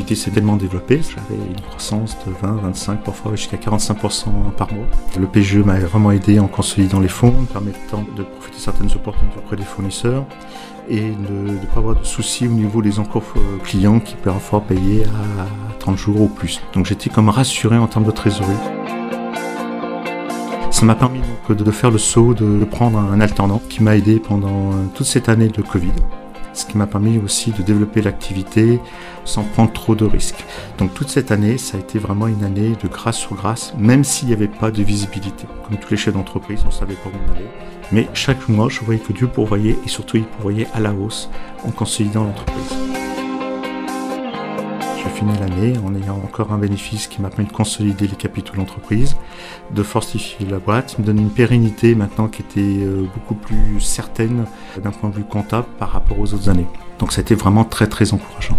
s'est tellement développée. J'avais une croissance de 20, 25, parfois jusqu'à 45% par mois. Le PGE m'a vraiment aidé en consolidant les fonds, me permettant de profiter de certaines opportunités auprès des fournisseurs et de ne pas avoir de soucis au niveau des encours euh, clients qui peuvent parfois payer à 30 jours ou plus. Donc j'étais comme rassuré en termes de trésorerie. Ça m'a permis donc de faire le saut, de prendre un alternant qui m'a aidé pendant toute cette année de Covid ce qui m'a permis aussi de développer l'activité sans prendre trop de risques. Donc toute cette année, ça a été vraiment une année de grâce sur grâce, même s'il n'y avait pas de visibilité. Comme tous les chefs d'entreprise, on ne savait pas où on allait. Mais chaque mois, je voyais que Dieu pourvoyait et surtout il pourvoyait à la hausse en consolidant l'entreprise. J'ai fini l'année en ayant encore un bénéfice qui m'a permis de consolider les capitaux de l'entreprise, de fortifier la boîte, me donner une pérennité maintenant qui était euh, beaucoup plus certaine d'un point de vue comptable par rapport aux autres années. Donc ça a été vraiment très très encourageant.